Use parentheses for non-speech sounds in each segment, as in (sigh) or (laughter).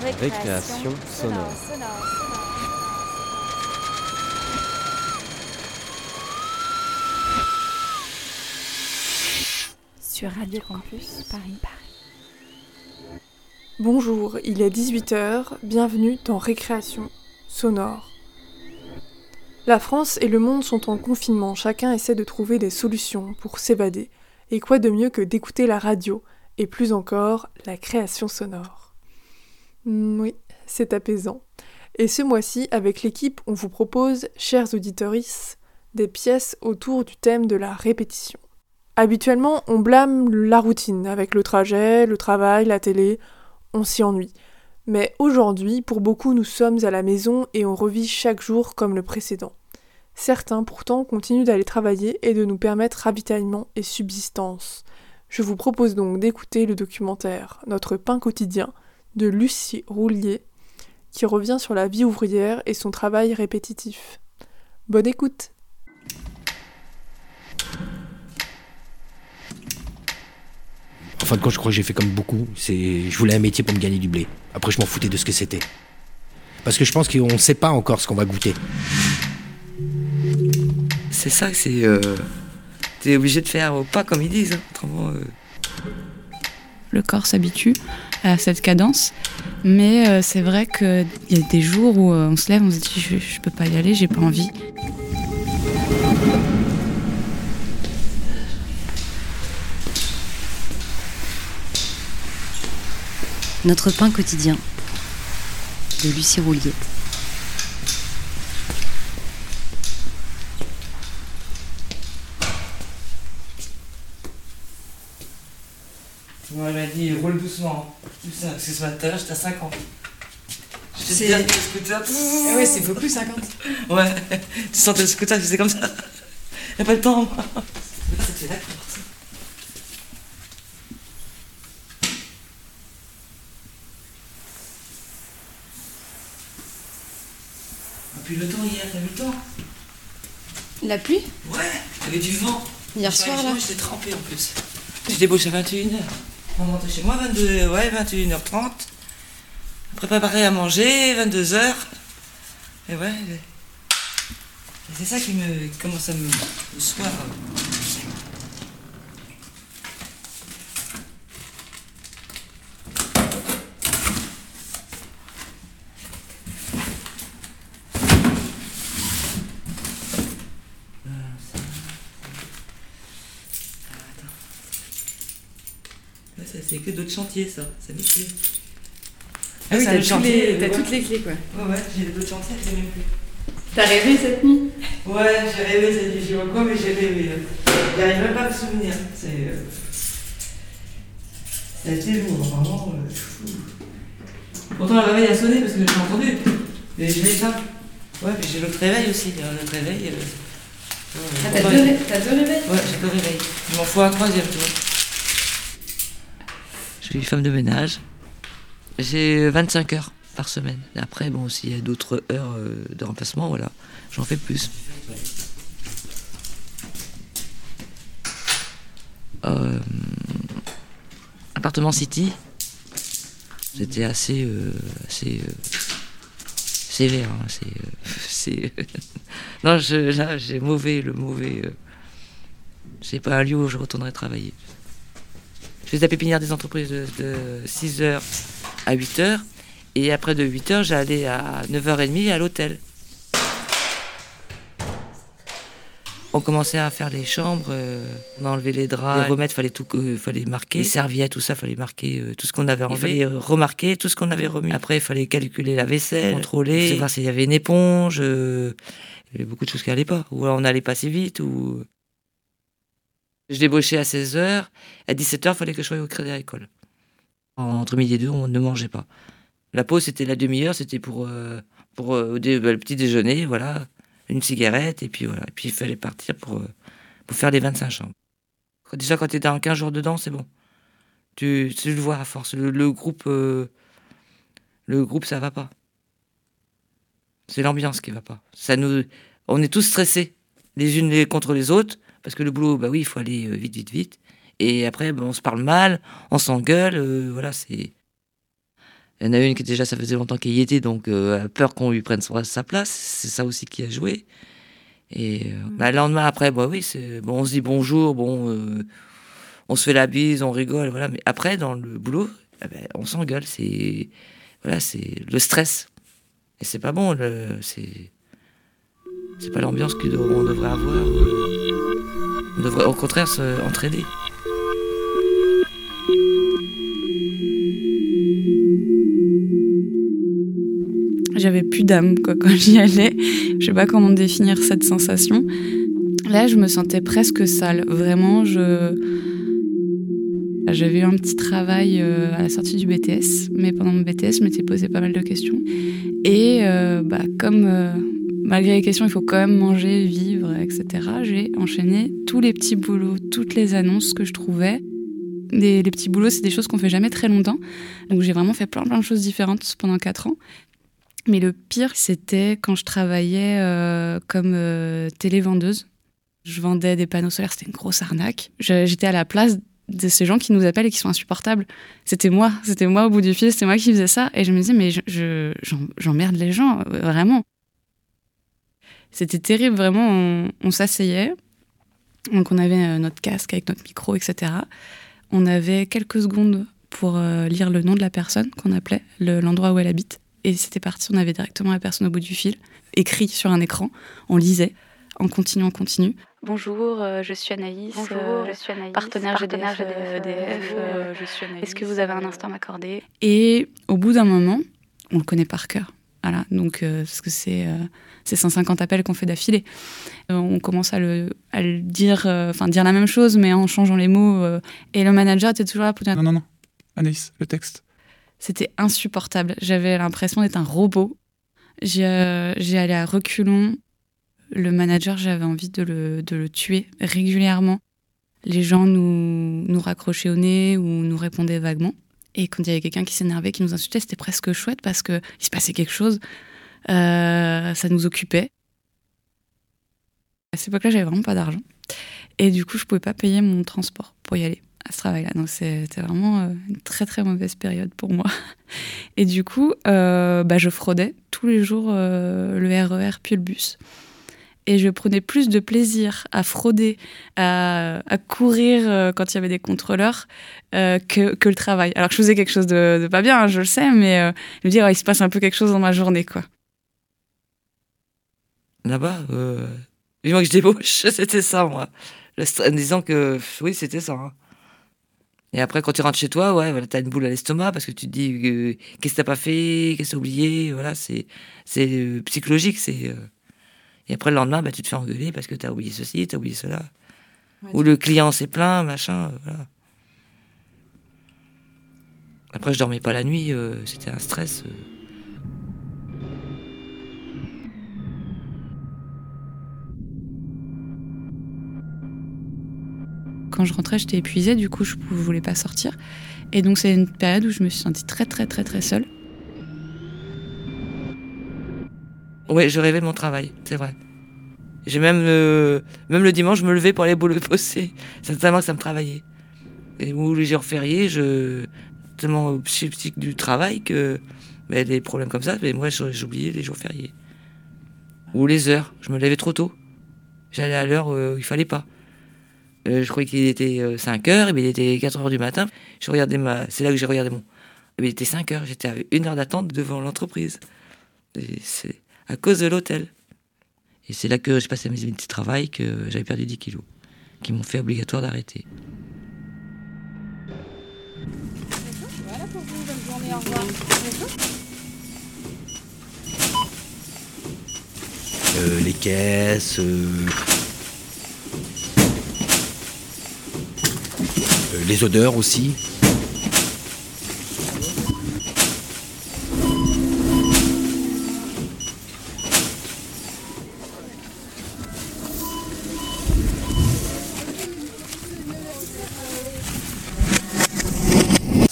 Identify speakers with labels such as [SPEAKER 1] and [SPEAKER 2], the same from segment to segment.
[SPEAKER 1] Récréation sonore.
[SPEAKER 2] Sur Radio Campus Paris.
[SPEAKER 3] Bonjour, il est 18h, bienvenue dans Récréation sonore. La France et le monde sont en confinement, chacun essaie de trouver des solutions pour s'évader. Et quoi de mieux que d'écouter la radio, et plus encore la création sonore. Mm, oui, c'est apaisant. Et ce mois-ci, avec l'équipe, on vous propose, chers auditorices, des pièces autour du thème de la répétition. Habituellement, on blâme la routine, avec le trajet, le travail, la télé, on s'y ennuie. Mais aujourd'hui, pour beaucoup, nous sommes à la maison et on revit chaque jour comme le précédent. Certains pourtant continuent d'aller travailler et de nous permettre ravitaillement et subsistance. Je vous propose donc d'écouter le documentaire Notre pain quotidien de Lucie Roulier qui revient sur la vie ouvrière et son travail répétitif. Bonne écoute
[SPEAKER 4] En fin de compte, je crois que j'ai fait comme beaucoup. C'est, je voulais un métier pour me gagner du blé. Après, je m'en foutais de ce que c'était. Parce que je pense qu'on ne sait pas encore ce qu'on va goûter
[SPEAKER 5] c'est ça, c'est. Euh, t'es obligé de faire pas comme ils disent. Hein, euh.
[SPEAKER 2] Le corps s'habitue à cette cadence, mais euh, c'est vrai qu'il y a des jours où on se lève, on se dit je, je peux pas y aller, j'ai pas envie.
[SPEAKER 6] Notre pain quotidien de Lucie Roulier.
[SPEAKER 5] Moi, elle m'a dit roule doucement. Ça, parce que ce matin, j'étais à 50. C'est le scooter.
[SPEAKER 2] Ah ouais, c'est beaucoup plus 50.
[SPEAKER 5] Ouais, tu sentais le scooter, faisais comme ça. Y'a pas le temps, moi. C'était d'accord. Et puis le temps hier, t'as vu le temps?
[SPEAKER 2] La pluie?
[SPEAKER 5] Ouais, il y avait du vent.
[SPEAKER 2] Hier soir, là
[SPEAKER 5] J'étais trempé en plus. J'ai débauché à 21h. On rentre chez moi 22, ouais, 21h30. Préparer à manger, 22h. Et ouais. C'est ça qui me commence à me. le soir. C'est que d'autres chantiers, ça. Ça m'écrit.
[SPEAKER 2] Ah oui, t'as, toutes les clés, quoi.
[SPEAKER 5] Ouais, ouais, j'ai d'autres chantiers, c'est même plus.
[SPEAKER 2] T'as rêvé cette nuit?
[SPEAKER 5] Ouais, j'ai rêvé cette nuit, je sais pas quoi, mais j'ai rêvé. Hein. J'arrive même pas à me souvenir. C'est. Euh... Ça a été lourd, vraiment. Euh... Pourtant, le réveil a sonné parce que j'ai entendu. Mais je l'ai pas. Ouais, mais j'ai l'autre réveil aussi. L'autre réveil. Euh...
[SPEAKER 2] Ah, t'as, deux, deux réveils?
[SPEAKER 5] Ouais, j'ai deux réveils. Je m'en fous un troisième, tu vois. Je suis femme de ménage. J'ai 25 heures par semaine. Après, bon, s'il y a d'autres heures euh, de remplacement, voilà, j'en fais plus. Euh, appartement City, c'était assez, euh, assez sévère. Hein, c'est, (laughs) (laughs) non, j'ai mauvais, le mauvais. c'est pas un lieu où je retournerai travailler. Je faisais la pépinière des entreprises de, 6h à 8h. Et après de 8h, j'allais à 9h30 à l'hôtel. On commençait à faire les chambres, euh, on enlevait les draps, les remettre, fallait tout, euh, fallait marquer, les serviettes, tout ça, fallait marquer euh, tout ce qu'on avait enlevé, il fallait remarquer tout ce qu'on avait remis. Après, il fallait calculer la vaisselle, contrôler, voir s'il y avait une éponge. il y avait beaucoup de choses qui n'allaient pas, ou on allait pas si vite, ou je débauchais à 16h. À 17h, il fallait que je sois au crédit agricole. Entre midi et deux, on ne mangeait pas. La pause, c'était la demi-heure, c'était pour, euh, pour euh, bah, le petit déjeuner, voilà, une cigarette, et puis voilà. Et puis il fallait partir pour, euh, pour faire les 25 chambres. Déjà, quand tu es dans 15 jours dedans, c'est bon. Tu, tu, le vois à force. Le, groupe, le groupe, ça va pas. C'est l'ambiance qui va pas. Ça nous, on est tous stressés, les unes contre les autres. Parce que le boulot, bah oui, il faut aller euh, vite, vite, vite. Et après, bah, on se parle mal, on s'engueule, euh, voilà, c'est. Il y en a une qui déjà, ça faisait longtemps qu'elle y était, donc euh, peur qu'on lui prenne sa place. C'est ça aussi qui a joué. Et euh, mm. bah, le lendemain après, bah oui, bon, on se dit bonjour, bon, on se fait la bise, on rigole, voilà. Mais après, dans le boulot, eh ben, on s'engueule. C'est voilà, c'est le stress. Et c'est pas bon. C'est c'est pas l'ambiance qu'on devrait avoir. On devrait au contraire s'entraider.
[SPEAKER 2] J'avais plus d'âme quoi, quand j'y allais. Je sais pas comment définir cette sensation. Là, je me sentais presque sale. Vraiment, je. J'avais eu un petit travail euh, à la sortie du BTS, mais pendant mon BTS, je m'étais posé pas mal de questions. Et euh, bah, comme euh, malgré les questions, il faut quand même manger, vivre, etc., j'ai enchaîné tous les petits boulots, toutes les annonces que je trouvais. les petits boulots, c'est des choses qu'on fait jamais très longtemps. Donc j'ai vraiment fait plein, plein de choses différentes pendant quatre ans. Mais le pire, c'était quand je travaillais euh, comme euh, télévendeuse. Je vendais des panneaux solaires, c'était une grosse arnaque. J'étais à la place de ces gens qui nous appellent et qui sont insupportables. C'était moi, c'était moi au bout du fil, c'était moi qui faisais ça. Et je me disais, mais j'emmerde je, les gens, vraiment. C'était terrible, vraiment. On, on s'asseyait, donc on avait euh, notre casque avec notre micro, etc. On avait quelques secondes pour lire le nom de la personne qu'on appelait, l'endroit où elle habite. Et c'était parti, on avait directement la personne au bout du fil, écrit sur un écran, on lisait, en continu, en continu.
[SPEAKER 7] Bonjour, euh, je suis Anaïs,
[SPEAKER 2] Bonjour, euh, je suis Anaïs partenaire, GDF, EDF.
[SPEAKER 7] Euh, Est-ce que vous avez un instant à m'accorder?
[SPEAKER 2] Et au bout d'un moment, on le connaît par cœur. Voilà, donc parce que c'est c'est 150 appels qu'on fait d'affilée. on commence à le, à le dire, enfin dire la même chose, mais en changeant les mots. et le manager était toujours là pour dire
[SPEAKER 8] non non non, Anaïs, le texte.
[SPEAKER 2] C'était insupportable. J'avais l'impression d'être un robot. J'ai euh, allé à reculons. Le manager, j'avais envie de le, de le, tuer régulièrement. Les gens nous, nous raccrochaient au nez ou nous répondaient vaguement. Et quand il y avait quelqu'un qui s'énervait, qui nous insultait, c'était presque chouette parce qu'il se passait quelque chose. Euh, ça nous occupait. À cette époque-là, j'avais vraiment pas d'argent. Et du coup, je pouvais pas payer mon transport pour y aller à ce travail-là. Donc c'était vraiment euh, une très très mauvaise période pour moi. (laughs) Et du coup, euh, bah, je fraudais tous les jours le RER e puis le bus. Et je prenais plus de plaisir à frauder, à, courir quand il y avait des contrôleurs que, que, le travail. Alors que je faisais quelque chose de, pas bien, hein, je le sais, mais je me dire, il se passe un peu quelque chose dans ma journée, quoi.
[SPEAKER 5] Là-bas, vivant que je débauche, (laughs) c'était ça, moi. En disant que, oui, c'était ça. Hein. Et après, quand tu rentres chez toi, ouais, voilà, t'as une boule à l'estomac parce que tu te dis euh, qu'est-ce que t'as pas fait, qu'est-ce que t'as oublié, voilà, c'est euh, psychologique, c'est. Euh. Et après le lendemain, bah, tu te fais engueuler parce que t'as oublié ceci, t'as oublié cela, ou le client s'est plaint, machin, voilà. Après, je dormais pas la nuit, c'était un stress.
[SPEAKER 2] quand je rentrais, j'étais épuisée, du coup, je ne voulais pas sortir. Et donc, c'est une période où je me suis sentie très, très, très, très seule.
[SPEAKER 5] Oui, je rêvais de mon travail, c'est vrai. J'ai même, même le dimanche, je me levais pour aller (laughs) bosser. C'est tellement ça me travaillait. Et où les jours fériés, je tellement sceptique du travail que mais des problèmes comme ça, mais moi j'oubliais les jours fériés. Ou les heures, je me levais trop tôt. J'allais à l'heure où il fallait pas. Euh, je croyais qu'il était 5 euh, heures, mais il était 4 heures du matin. Je regardais ma... C'est là que j'ai regardé mon. il était 5 heures, j'étais à une heure d'attente devant l'entreprise. C'est à cause de l'hôtel. Et c'est là que j'ai passé mes minutes de travail que j'avais perdu 10 kilos, qui m'ont fait obligatoire d'arrêter. Voilà pour vous, bonne journée, au revoir.
[SPEAKER 4] Euh, les caisses, les odeurs aussi.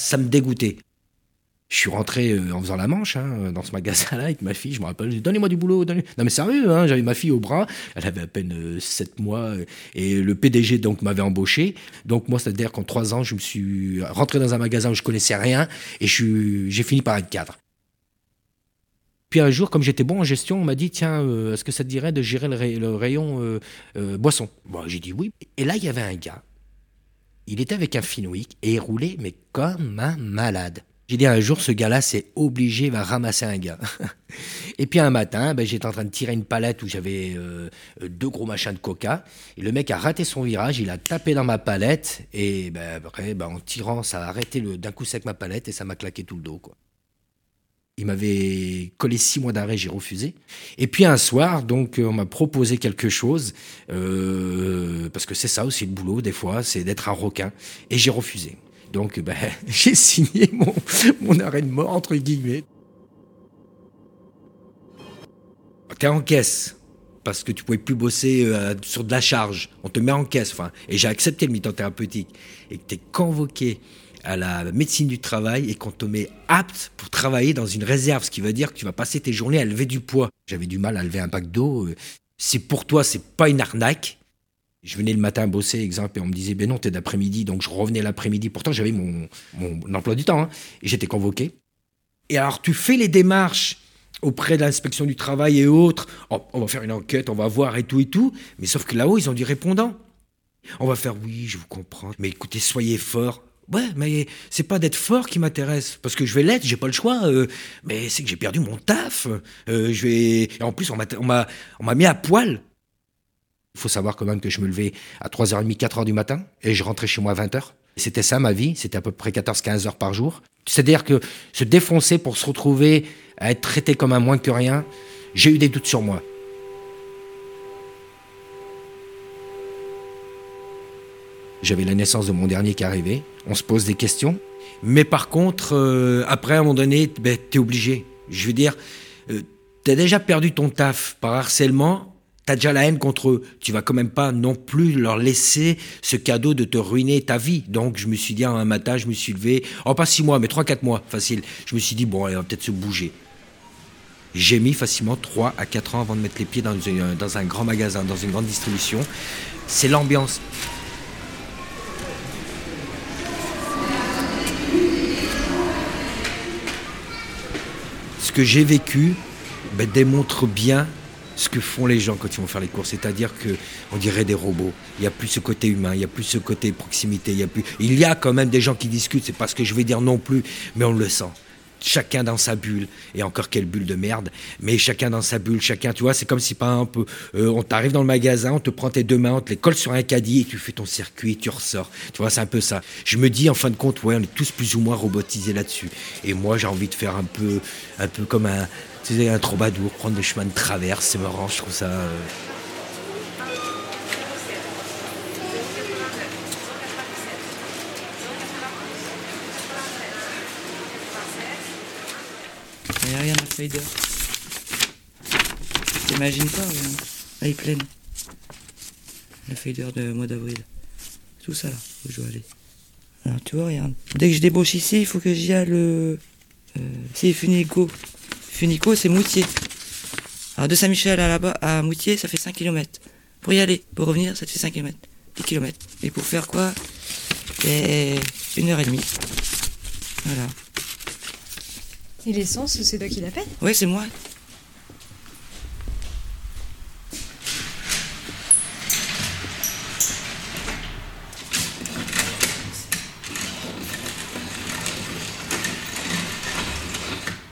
[SPEAKER 4] Ça me dégoûtait. Je suis rentré euh, en faisant la manche hein, dans ce magasin-là avec ma fille. Je me rappelle, donnez-moi du boulot. Non mais sérieux, hein, j'avais ma fille au bras. Elle avait à peine 7 euh, mois et le PDG donc m'avait embauché. Donc moi, c'est-à-dire qu'en 3 ans, je me suis rentré dans un magasin où je connaissais rien et j'ai fini par être cadre. Puis un jour, comme j'étais bon en gestion, on m'a dit tiens, euh, est-ce que ça te dirait de gérer le, rayon boisson? J'ai dit oui. Et là, il y avait un gars. Il était avec un Finoïc et il roulait mais comme un malade. J'ai dit un jour, ce gars-là, c'est obligé, va ramasser un gars. (laughs) et puis un matin, ben, j'étais en train de tirer une palette où j'avais euh, deux gros machins de coca. Et le mec a raté son virage, il a tapé dans ma palette. Et ben, après, ben, en tirant, ça a arrêté d'un coup sec ma palette et ça m'a claqué tout le dos. Quoi. Il m'avait collé six mois d'arrêt, j'ai refusé. Et puis un soir, donc, on m'a proposé quelque chose, euh, parce que c'est ça aussi le boulot, des fois, c'est d'être un requin. Et j'ai refusé. Donc, (laughs) ben, j'ai signé mon, mon, arrêt de mort, entre guillemets. T'es en caisse, parce que tu pouvais plus bosser euh, sur de la charge. On te met en caisse, enfin. Et j'ai accepté le mi-temps thérapeutique. Et t'es convoqué à la médecine du travail et qu'on te met apte pour travailler dans une réserve, ce qui veut dire que tu vas passer tes journées à lever du poids. J'avais du mal à lever un bac d'eau. Euh, c'est pour toi, c'est pas une arnaque. Je venais le matin bosser, exemple, et on me disait, ben non, t'es d'après-midi, donc je revenais l'après-midi. Pourtant, j'avais mon, mon, emploi du temps, hein, et j'étais convoqué. Et alors, tu fais les démarches auprès de l'inspection du travail et autres. Oh, on va faire une enquête, on va voir et tout et tout. Mais sauf que là-haut, ils ont dit répondant. On va faire, oui, je vous comprends. Mais écoutez, soyez fort. Ouais, mais c'est pas d'être fort qui m'intéresse, parce que je vais l'être, j'ai pas le choix. Euh, mais c'est que j'ai perdu mon taf. Euh, je vais. En plus, on m'a, on m'a mis à poil. Il faut savoir quand même que je me levais à 3h30, 4h du matin et je rentrais chez moi à 20h. C'était ça ma vie, c'était à peu près 14-15 heures par jour. C'est-à-dire que se défoncer pour se retrouver à être traité comme un moins que rien, j'ai eu des doutes sur moi. J'avais la naissance de mon dernier qui arrivait, on se pose des questions. Mais par contre, euh, après, à un moment donné, ben, t'es obligé. Je veux dire, euh, t'as déjà perdu ton taf par harcèlement, T'as déjà la haine contre eux. Tu vas quand même pas non plus leur laisser ce cadeau de te ruiner ta vie. Donc, je me suis dit, un matin, je me suis levé, oh, pas six mois, mais trois, quatre mois, facile. Je me suis dit, bon, allez, on va peut-être se bouger. J'ai mis facilement 3 à 4 ans avant de mettre les pieds dans, dans un grand magasin, dans une grande distribution. C'est l'ambiance. Que j'ai vécu ben, démontre bien ce que font les gens quand ils vont faire les courses, c'est-à-dire que on dirait des robots. Il n'y a plus ce côté humain, il n'y a plus ce côté proximité, il y a plus. Il y a quand même des gens qui discutent, c'est pas ce que je vais dire non plus, mais on le sent. Chacun dans sa bulle, et encore quelle bulle de merde, mais chacun dans sa bulle, chacun, tu vois, c'est comme si par exemple, euh, on t'arrive dans le magasin, on te prend tes deux mains, on te les colle sur un caddie et tu fais ton circuit tu ressors. Tu vois, c'est un peu ça. Je me dis en fin de compte, ouais, on est tous plus ou moins robotisés là-dessus. Et moi, j'ai envie de faire un peu, un peu comme un, tu sais, un troubadour, prendre le chemin de traverse, c'est marrant, je trouve ça. Euh.
[SPEAKER 5] Fader. T'imagines pas, regarde. Là, il pleine. Le fader de mois d'avril. Tout ça là, où je dois aller. Alors tu vois, regarde. Dès que je débauche ici, il faut que j'y aille. Euh, c'est Funico. Funico, c'est Moutier. Alors de Saint-Michel à là-bas, à Moutier, ça fait 5 km. Pour y aller, pour revenir, ça te fait 5 km. 10 km. Et pour faire quoi? Une heure et demie. Voilà.
[SPEAKER 9] Et l'essence, c'est toi qui la paye
[SPEAKER 5] Oui, c'est moi.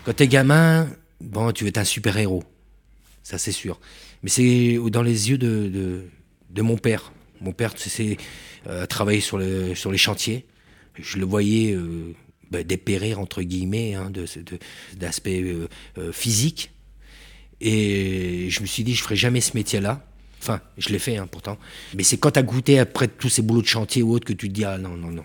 [SPEAKER 4] Quand t'es gamin, bon, tu veux être un super-héros. Ça, c'est sûr. Mais c'est dans les yeux de, de, mon père. Mon père, c'est euh, travailler sur, le, sur les chantiers. Je le voyais euh, bah, dépérir, entre guillemets, hein, d'aspect euh, euh, physique. Et je me suis dit, je ferai jamais ce métier-là. Enfin, je l'ai fait, hein, pourtant. Mais c'est quand tu as goûté après tous ces boulots de chantier ou autres que tu te dis, ah non, non, non.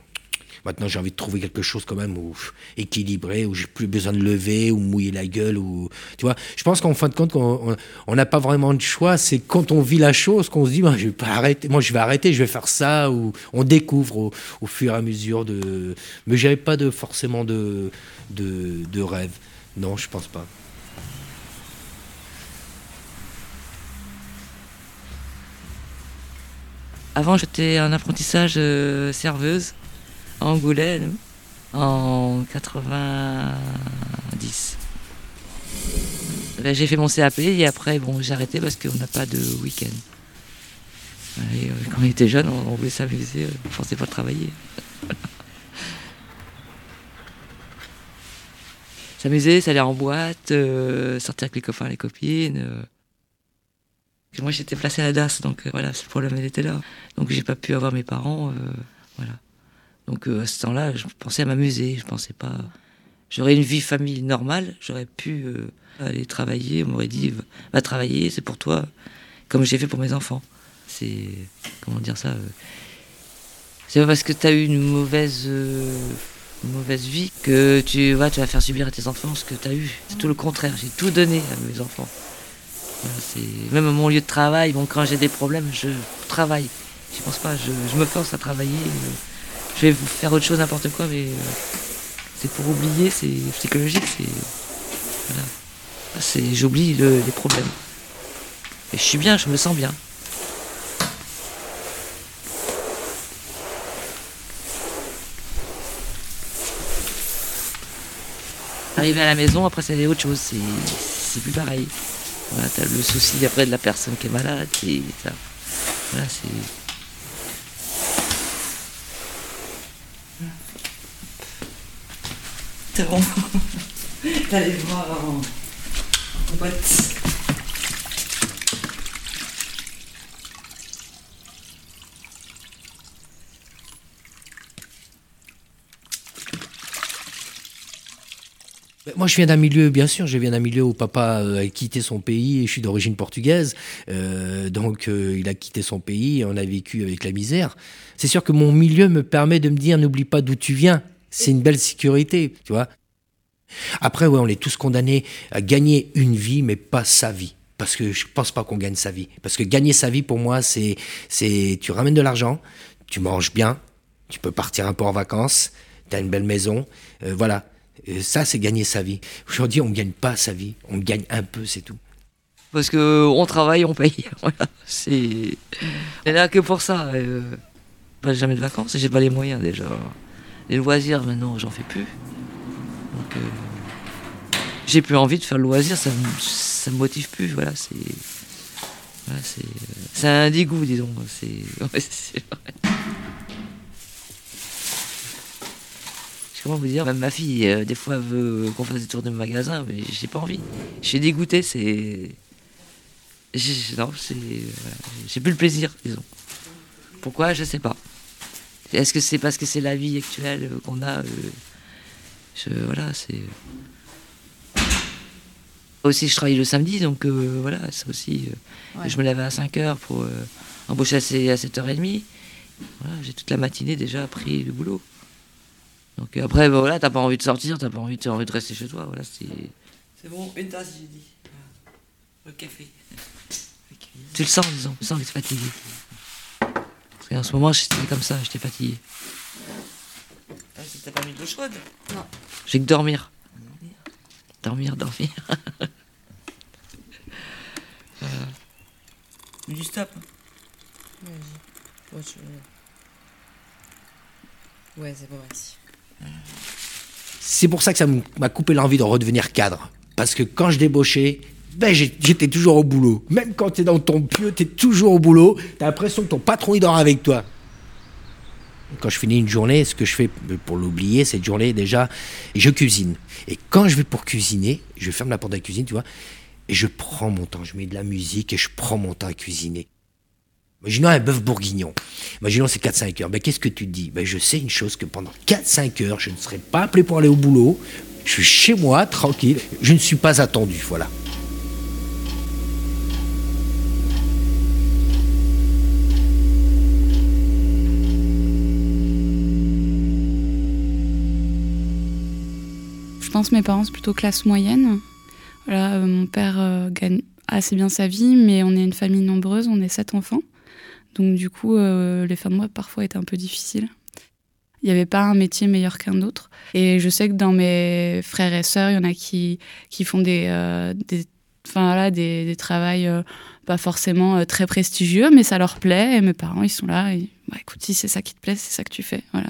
[SPEAKER 4] Maintenant, j'ai envie de trouver quelque chose quand même où, équilibré, où j'ai plus besoin de lever, ou mouiller la gueule, ou tu vois. Je pense qu'en fin de compte, on n'a pas vraiment de choix. C'est quand on vit la chose qu'on se dit, moi, je vais arrêter. Moi, je vais arrêter, je vais faire ça, ou on découvre au, fur et à mesure de. Mais j'avais pas de forcément de, de, rêve. Non, je pense pas.
[SPEAKER 5] Avant, j'étais en apprentissage euh, serveuse Angoulême en 90. Ben, j'ai fait mon CAP et après, bon, j'ai arrêté parce qu'on n'a pas de week-end. Euh, quand on était jeune, on, voulait s'amuser, on ne pensait pas travailler. (laughs) S'amuser, ça aller en boîte, euh, sortir avec les copains, les copines. Moi, j'étais placé à la DAS, donc euh, voilà, ce problème elle était là. Donc j'ai pas pu avoir mes parents, euh, voilà. Donc euh, à ce temps-là, je pensais à m'amuser, je pensais pas. J'aurais une vie famille normale, j'aurais pu aller travailler. On m'aurait dit, va travailler, c'est pour toi, comme j'ai fait pour mes enfants. C'est comment dire ça C'est pas parce que tu as eu une mauvaise vie que tu, vas tu faire subir à tes enfants ce que tu as eu. C'est tout le contraire. J'ai tout donné à mes enfants. Même à mon lieu de travail, bon, quand j'ai des problèmes, je travaille. Je pense pas, je, me force à travailler. Je vais faire autre chose, n'importe quoi, mais euh, c'est pour oublier, c'est psychologique, c'est. Voilà. J'oublie les problèmes. Et je suis bien, je me sens bien. Arriver à la maison, après c'est autre chose, c'est plus pareil. Voilà, t'as le souci après de la personne qui est malade. Ça. Voilà, c'est. Bon. T'allais voir en, en boîte.
[SPEAKER 4] Moi, je viens d'un milieu, bien sûr, je viens d'un milieu où papa euh, a quitté son pays et je suis d'origine portugaise. Euh, donc, euh, il a quitté son pays et on a vécu avec la misère. C'est sûr que mon milieu me permet de me dire, n'oublie pas d'où tu viens. C'est une belle sécurité, tu vois. Après, ouais, on est tous condamnés à gagner une vie, mais pas sa vie. Parce que je pense pas qu'on gagne sa vie. Parce que gagner sa vie, pour moi, c'est, tu ramènes de l'argent, tu manges bien, tu peux partir un peu en vacances, tu as une belle maison, voilà ça, c'est gagner sa vie. Aujourd'hui, on ne gagne pas sa vie, on gagne un peu, c'est tout.
[SPEAKER 5] Parce que on travaille, on paye. (laughs) Voilà, c'est. est là que pour ça. Euh, pas jamais de vacances, j'ai pas les moyens déjà. Les loisirs, maintenant, j'en fais plus. Donc, euh, j'ai plus envie de faire le loisir, ça ça me motive plus. Voilà, c'est. Voilà, c'est. C'est un dégoût, disons. C'est. (laughs) comment vous dire, même ma fille, euh, des fois, veut qu'on fasse des tours de magasin, mais j'ai pas envie. Je suis dégoûté, c'est. Non, c'est. J'ai plus le plaisir, disons. Pourquoi? Je sais pas. Est-ce que c'est parce que c'est la vie actuelle qu'on a euh, Voilà, c'est. Aussi, je travaille le samedi, donc euh, voilà, ça aussi. Je me lève à 5h pour embaucher à 7h30. Voilà, j'ai toute la matinée déjà pris le boulot. Donc après, bah, voilà, t'as pas envie de sortir, t'as pas envie, as envie de rester chez toi. Voilà, c'est... c'est bon, une tasse, j'ai dit. Le café. Tu le sens, disons, tu sens que tu es fatigué. Parce qu'en ce moment, j'étais comme ça, j'étais fatigué. Ah, t'as pas mis de l'eau chaude?
[SPEAKER 9] Non.
[SPEAKER 5] J'ai que dormir. Dormir, dormir. (laughs)
[SPEAKER 9] euh... Du stop. Vas-y. Ouais, c'est bon, merci.
[SPEAKER 4] C'est pour ça que ça m'a coupé l'envie de redevenir cadre. Parce que quand je débauchais, ben j'étais toujours au boulot. Même quand tu es dans ton pieu, tu es toujours au boulot. Tu as l'impression que ton patron il dort avec toi. Quand je finis une journée, ce que je fais pour l'oublier, cette journée déjà, je cuisine. Et quand je vais pour cuisiner, je ferme la porte de la cuisine, tu vois, et je prends mon temps, je mets de la musique et je prends mon temps à cuisiner. Imaginons un bœuf bourguignon. Imaginons c'est 4-5 heures. Ben, Qu'est-ce que tu dis? Ben, Je sais une chose que pendant 4-5 heures, je ne serai pas appelé pour aller au boulot. Je suis chez moi, tranquille. Je ne suis pas attendu. Voilà.
[SPEAKER 2] Mes parents, c'est plutôt classe moyenne. Voilà, mon père gagne assez bien sa vie, mais on est une famille nombreuse, on est sept enfants. Donc du coup, les fins de mois parfois étaient un peu difficiles. Il n'y avait pas un métier meilleur qu'un autre. Et je sais que dans mes frères et sœurs, il y en a qui, qui font des, euh, des, enfin, là, des, des travails euh, pas forcément euh, très prestigieux, mais ça leur plaît. Et mes parents, ils sont là. Bah, écoute, si c'est ça qui te plaît, c'est ça que tu fais. Voilà.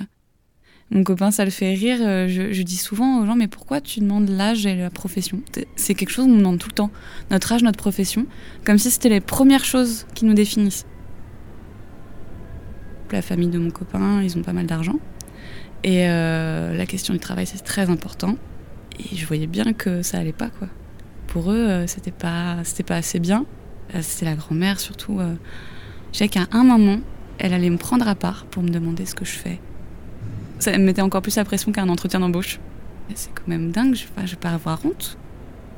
[SPEAKER 2] Mon copain, ça le fait rire. Je, je dis souvent aux gens, mais pourquoi tu demandes l'âge et la profession? C'est quelque chose qu'on demande tout le temps. Notre âge, notre profession. Comme si c'était les premières choses qui nous définissent. La famille de mon copain, ils ont pas mal d'argent. Et euh, la question du travail, c'est très important. Et je voyais bien que ça allait pas, quoi. Pour eux, euh, c'était pas, pas assez bien. Euh, c'était la grand-mère, surtout. je sais qu'à un moment, elle allait me prendre à part pour me demander ce que je fais. Ça me mettait encore plus la pression qu'un entretien d'embauche. C'est quand même dingue, je vais, vais pas avoir honte.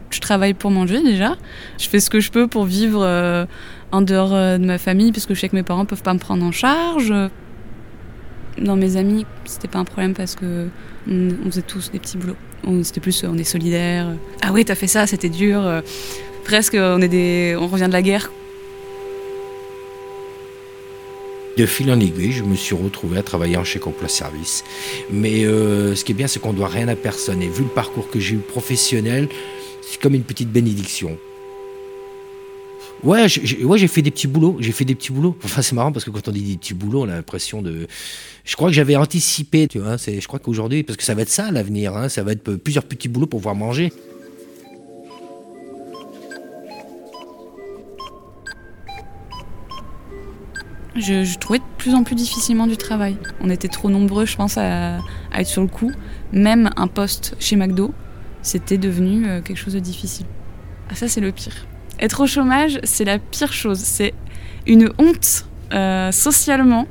[SPEAKER 2] Je travaille pour manger déjà. Je fais ce que je peux pour vivre en dehors de ma famille, parce que je sais que mes parents peuvent pas me prendre en charge. Dans mes amis, c'était pas un problème parce que on, faisait tous des petits boulots. C'était plus, on est solidaires. Ah oui, t'as fait ça, c'était dur. Presque, on est des, on revient de la guerre.
[SPEAKER 4] De fil en aiguille, je me suis retrouvé à travailler en chèque emploi service. Mais euh, ce qui est bien, c'est qu'on doit rien à personne. Et vu le parcours que j'ai eu professionnel, c'est comme une petite bénédiction. Ouais, j'ai ouais, fait des petits boulots. J'ai fait des petits boulots. (laughs) Enfin, c'est marrant parce que quand on dit des petits boulots, on a l'impression de. Je crois que j'avais anticipé, tu vois. Je crois qu'aujourd'hui, parce que ça va être ça l'avenir, hein, ça va être plusieurs petits boulots pour pouvoir manger.
[SPEAKER 2] Je, trouvais de plus en plus difficilement du travail. On était trop nombreux, je pense, à, être sur le coup. Même un poste chez McDo, c'était devenu euh, quelque chose de difficile. Ah, ça, c'est le pire. Être au chômage, c'est la pire chose. C'est une honte euh, socialement.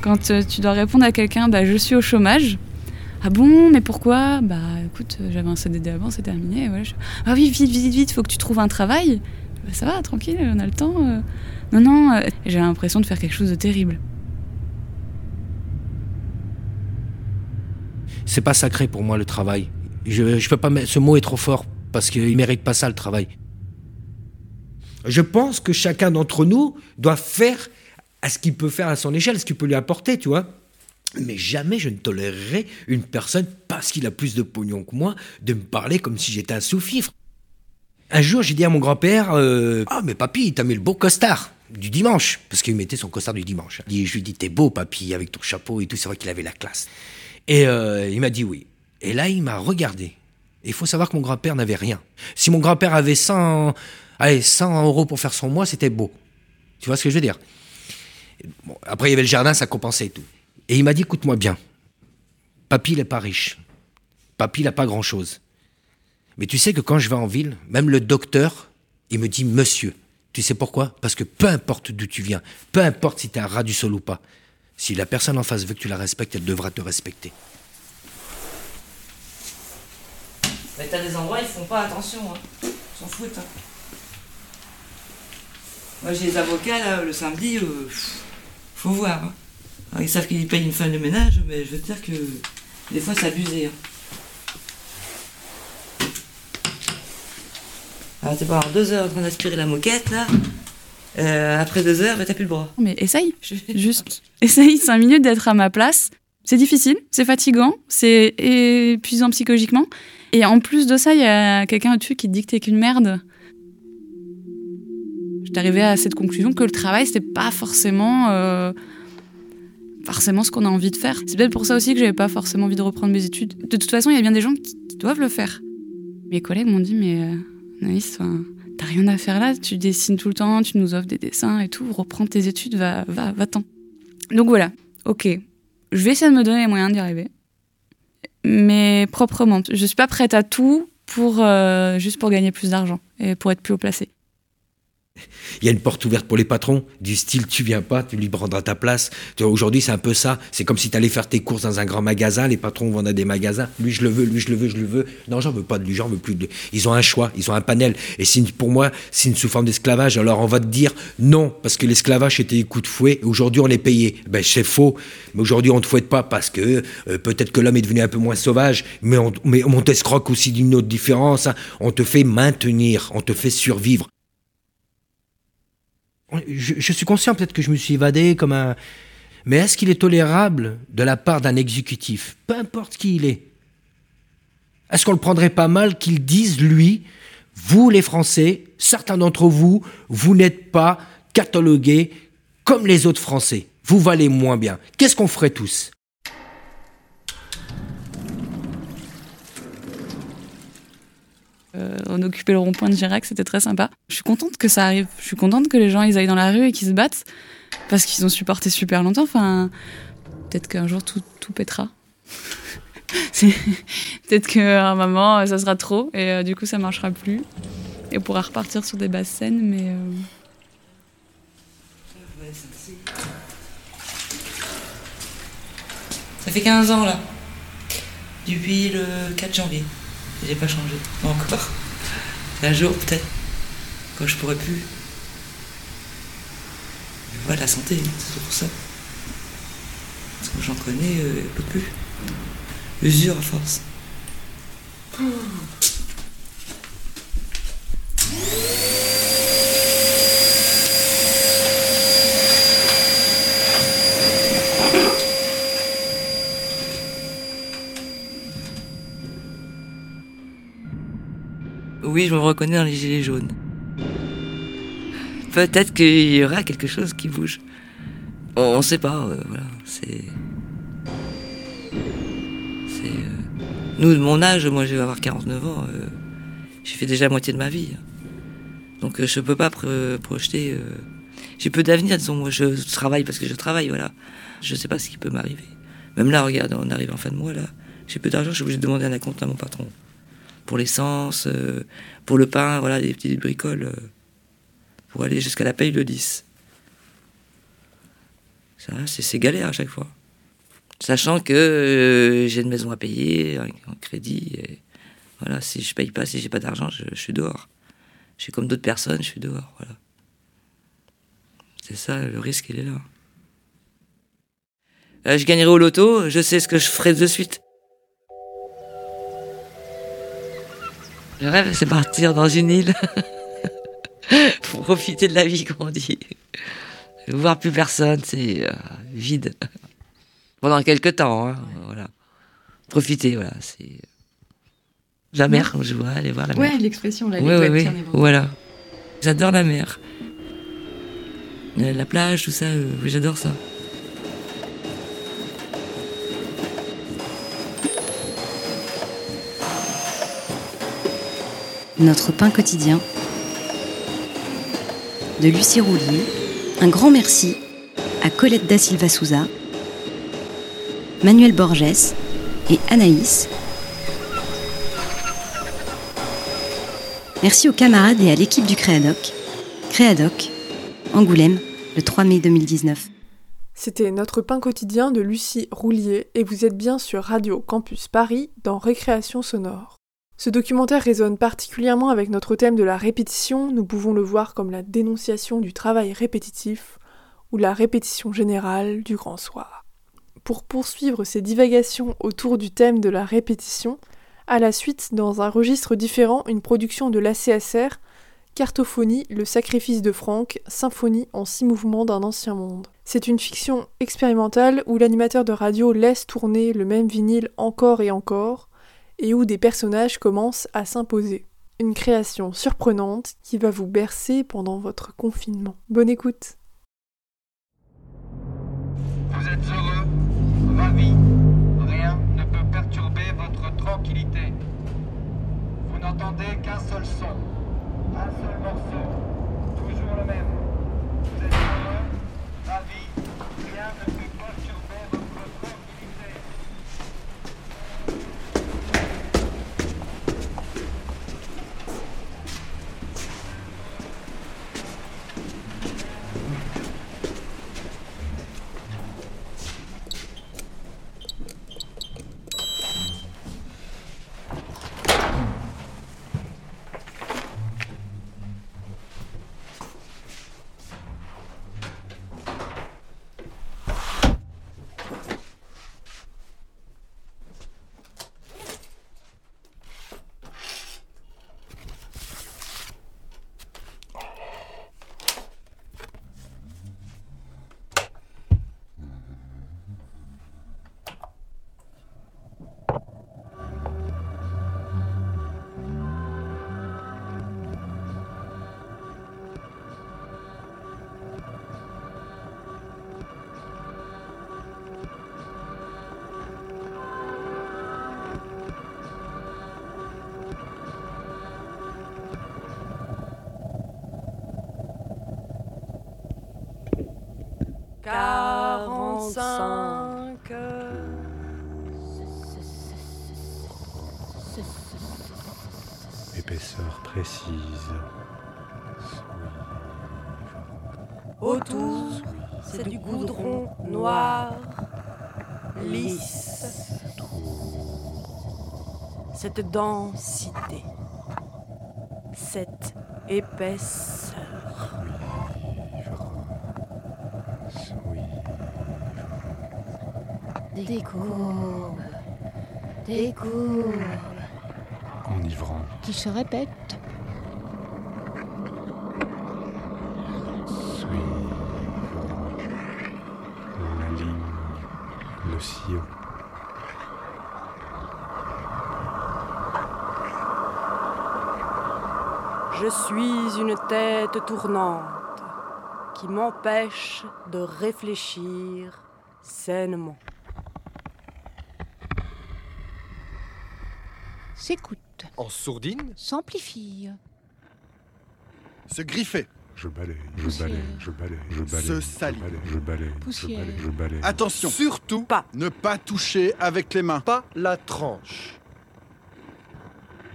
[SPEAKER 2] Quand euh, tu dois répondre à quelqu'un, bah, je suis au chômage. Ah bon, mais pourquoi? Bah écoute, j'avais un CDD avant, c'est terminé. Ah oui, vite, vite, vite, faut que tu trouves un travail. Bah, ça va, tranquille, on a le temps. Non, non, j'ai l'impression de faire quelque chose de terrible.
[SPEAKER 4] C'est pas sacré pour moi le travail. Je, je peux pas ce mot est trop fort parce qu'il mérite pas ça le travail. Je pense que chacun d'entre nous doit faire à ce qu'il peut faire à son échelle, ce qu'il peut lui apporter, tu vois. Mais jamais je ne tolérerai une personne, parce qu'il a plus de pognon que moi, de me parler comme si j'étais un sous-fifre. Un jour, j'ai dit à mon grand-père euh, Ah, mais papy, t'as mis le beau costard du dimanche, parce qu'il mettait son costard du dimanche. Je lui dis T'es beau, papy, avec ton chapeau et tout. C'est vrai qu'il avait la classe. Et euh, il m'a dit oui. Et là, il m'a regardé. Et il faut savoir que mon grand-père n'avait rien. Si mon grand-père avait 100, allez, 100 euros pour faire son mois, c'était beau. Tu vois ce que je veux dire? Après, il y avait le jardin, ça compensait et tout. Et il m'a dit, écoute-moi bien. Papy, il n'est pas riche. Papy, il n'a pas grand-chose. Mais tu sais que quand je vais en ville, même le docteur, il me dit monsieur. Tu sais pourquoi? Parce que peu importe d'où tu viens, peu importe si tu es un rat du sol ou pas, si la personne en face veut que tu la respectes, elle devra te respecter.
[SPEAKER 5] Mais t'as des endroits, ils font pas attention. Hein. Ils s'en foutent. Hein. Moi, j'ai des avocats, là, le samedi, euh, faut voir. Hein. ils savent qu'ils payent une fin de ménage, mais je veux dire que des fois, c'est abusé. Alors, t'es pendant deux heures en train d'aspirer la moquette, là. Euh, après deux heures, t'as plus le bras.
[SPEAKER 2] Mais essaye, (laughs) juste. Essaye cinq minutes d'être à ma place. C'est difficile, c'est fatigant, c'est épuisant psychologiquement. Et en plus de ça, il y a quelqu'un au-dessus qui te dit que t'es qu'une merde. J'étais arrivée à cette conclusion que le travail, c'était pas forcément, euh, forcément ce qu'on a envie de faire. C'est peut-être pour ça aussi que j'avais pas forcément envie de reprendre mes études. De toute façon, il y a bien des gens qui, doivent le faire. Mes collègues m'ont dit, mais euh, T'as rien à faire là, tu dessines tout le temps, tu nous offres des dessins et tout, reprends tes études, va, va, va-t'en. Donc voilà, ok. Je vais essayer de me donner les moyens d'y arriver mais proprement. Je suis pas prête à tout pour euh, juste pour gagner plus d'argent et pour être plus haut placé. (laughs)
[SPEAKER 4] Il y a une porte ouverte pour les patrons, du style tu viens pas, tu lui prendras ta place. Aujourd'hui, c'est un peu ça. C'est comme si tu allais faire tes courses dans un grand magasin, les patrons vont dans des magasins. Lui, je le veux, lui, je le veux, je le veux. Non, j'en veux pas de lui, j'en veux plus de lui. Ils ont un choix, ils ont un panel. Et pour moi, c'est une sous forme d'esclavage. Alors on va te dire non, parce que l'esclavage était des coups de fouet. Aujourd'hui, on est payé. Ben, c'est faux. Mais aujourd'hui, on ne te fouette pas parce que euh, peut-être que l'homme est devenu un peu moins sauvage, mais on, mais on t'escroque aussi d'une autre différence. Hein. On te fait maintenir, on te fait survivre
[SPEAKER 10] je, suis conscient peut-être que je me suis évadé comme un... Mais est-ce qu'il est tolérable de la part d'un exécutif, peu importe qui il est Est-ce qu'on le prendrait pas mal qu'il dise, lui, vous les Français, certains d'entre vous, vous n'êtes pas catalogués comme les autres Français. Vous valez moins bien. Qu'est-ce qu'on ferait tous?
[SPEAKER 2] Euh, on occupait le rond-point de Girac, c'était très sympa. Je suis contente que ça arrive. Je suis contente que les gens aillent dans la rue et qu'ils se battent parce qu'ils ont supporté super longtemps. Enfin, peut-être qu'un jour tout, tout pètera. (laughs) peut-être qu'à un moment ça sera trop et euh, du coup ça marchera plus et on pourra repartir sur des basses scènes, mais. Euh,
[SPEAKER 5] ça fait 15 ans là, depuis le 4 janvier. J'ai pas changé. Encore. Un jour, peut-être. Quand je pourrais plus. Voilà, la santé, c'est pour ça. Parce que j'en connais, euh, peut plus. Usure à force. Je me reconnais dans les gilets jaunes. Peut-être qu'il y aura quelque chose qui bouge. On ne sait pas, euh, voilà. C'est. Euh, nous, de mon âge, moi je vais avoir 49 ans, euh, j'ai fait déjà la moitié de ma vie. Donc je peux pas projeter. J'ai peu d'avenir, disons, moi je travaille parce que je travaille, voilà. Je sais pas ce qui peut m'arriver. Même là, regarde, on arrive en fin de mois, là. J'ai peu d'argent, je suis obligé de demander un compte à mon patron pour l'essence, euh, pour le pain, voilà, des petites bricoles, euh, pour aller jusqu'à la paye le 10. Ça, c'est galère à chaque fois. Sachant que euh, j'ai une maison à payer, en crédit, voilà, si je paye pas, si j'ai pas d'argent, je, suis dehors. Je suis comme d'autres personnes, je suis dehors, voilà. C'est ça, le risque, il est là. je gagnerai au loto, je sais ce que je ferai de suite. Le rêve, c'est partir dans une île (laughs) pour profiter de la vie, comme on dit. Voir plus personne, c'est euh, vide. Pendant quelques temps, hein, voilà. Profiter, voilà. C'est la mer, je vois, aller voir la mer.
[SPEAKER 2] Ouais, l'expression, là.
[SPEAKER 5] Ouais, ouais, ouais, voilà. J'adore la mer. Euh, la plage, tout ça, euh, j'adore ça.
[SPEAKER 6] Notre pain quotidien de Lucie Roulier. Un grand merci à Colette da Silva Souza, Manuel Borges et Anaïs. Merci aux camarades et à l'équipe du Créadoc. Créadoc, Angoulême, le 3 mai 2019.
[SPEAKER 3] C'était notre pain quotidien de Lucie Roulier et vous êtes bien sur Radio Campus Paris dans Récréation sonore. Ce documentaire résonne particulièrement avec notre thème de la répétition, nous pouvons le voir comme la dénonciation du travail répétitif ou la répétition générale du grand soir. Pour poursuivre ces divagations autour du thème de la répétition, à la suite, dans un registre différent, une production de l'ACSR, Cartophonie, le sacrifice de Franck, symphonie en six mouvements d'un ancien monde. C'est une fiction expérimentale où l'animateur de radio laisse tourner le même vinyle encore et encore, et où des personnages commencent à s'imposer. Une création surprenante qui va vous bercer pendant votre confinement. Bonne écoute
[SPEAKER 11] Vous êtes heureux, ravi, rien ne peut perturber votre tranquillité. Vous n'entendez qu'un seul son, un seul morceau, toujours le même.
[SPEAKER 12] 45.
[SPEAKER 13] Épaisseur précise.
[SPEAKER 12] Autour, c'est du goudron noir, lisse. Cette densité, cette épaisse
[SPEAKER 14] Des courbes, des courbes
[SPEAKER 13] Enivrant.
[SPEAKER 14] qui se répètent.
[SPEAKER 13] La ligne. Le sillon.
[SPEAKER 12] Je suis une tête tournante qui m'empêche de réfléchir sainement.
[SPEAKER 14] S'écoute,
[SPEAKER 15] En sourdine
[SPEAKER 14] s'amplifie.
[SPEAKER 16] Se griffer.
[SPEAKER 13] Je balaye, je balaye, je balaye, je balaye.
[SPEAKER 16] Se salir.
[SPEAKER 13] Je balaye, je balaye, je
[SPEAKER 14] Poussière.
[SPEAKER 13] balaye, je balaye.
[SPEAKER 16] Attention, surtout pas. Ne pas toucher avec les mains.
[SPEAKER 15] Pas la tranche.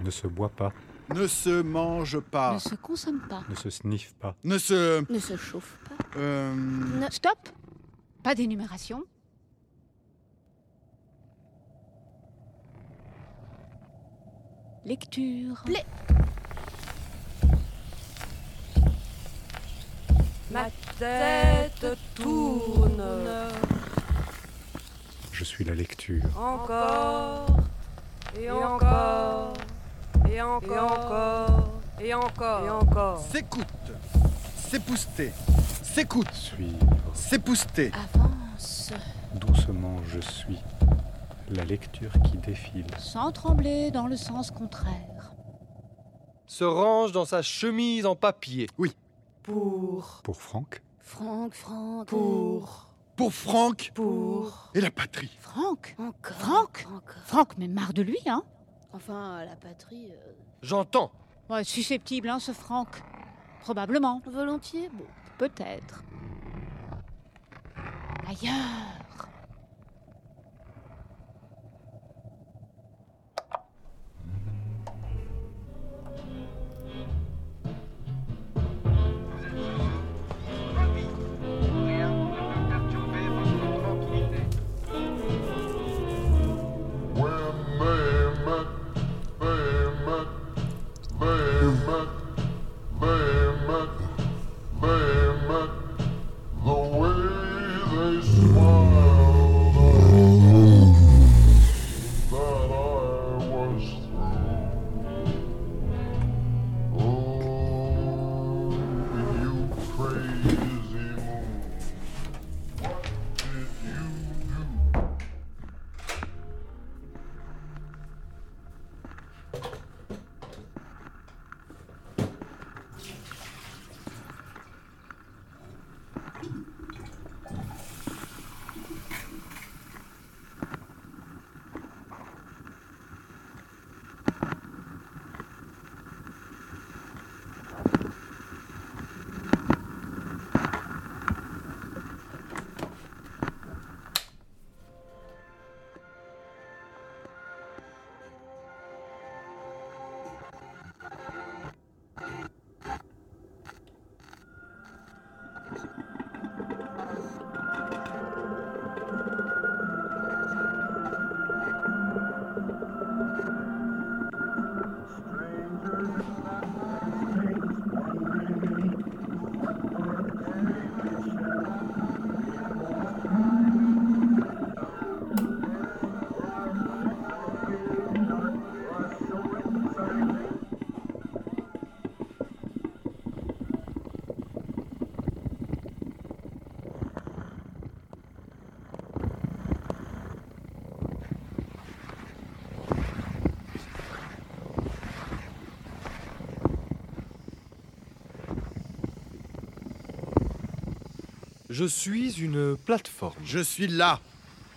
[SPEAKER 13] Ne se boit pas,
[SPEAKER 16] Ne se mange pas.
[SPEAKER 14] Ne se consomme pas.
[SPEAKER 13] ne se sniffe pas.
[SPEAKER 16] Ne se.
[SPEAKER 14] Ne se chauffe pas.
[SPEAKER 16] euh,
[SPEAKER 14] Ne- Stop Pas d'énumération. Lecture. Play.
[SPEAKER 12] Ma tête tourne
[SPEAKER 13] Je suis la lecture.
[SPEAKER 12] encore et encore et encore et encore et encore.
[SPEAKER 16] S'écoute. S'épouster. S'écoute.
[SPEAKER 13] Suivre.
[SPEAKER 16] S'épouster.
[SPEAKER 14] Avance.
[SPEAKER 13] Doucement, je suis. La lecture qui défile.
[SPEAKER 14] Sans trembler dans le sens contraire.
[SPEAKER 15] Se range dans sa chemise en papier.
[SPEAKER 16] Oui.
[SPEAKER 12] Pour
[SPEAKER 13] Pour Franck,
[SPEAKER 14] Franck, Franck.
[SPEAKER 12] pour
[SPEAKER 16] Pour Franck.
[SPEAKER 12] pour
[SPEAKER 16] Et la patrie.
[SPEAKER 14] Franck
[SPEAKER 17] Encore.
[SPEAKER 14] Franck
[SPEAKER 17] Encore.
[SPEAKER 14] Franck, mais marre de lui, hein
[SPEAKER 17] Enfin, la patrie. euh,
[SPEAKER 15] J'entends.
[SPEAKER 14] Ouais, susceptible, hein, ce Franck. Probablement.
[SPEAKER 17] volontiers, bon.
[SPEAKER 14] Peut-être. Ailleurs.
[SPEAKER 15] Je suis une plateforme.
[SPEAKER 16] Je suis là.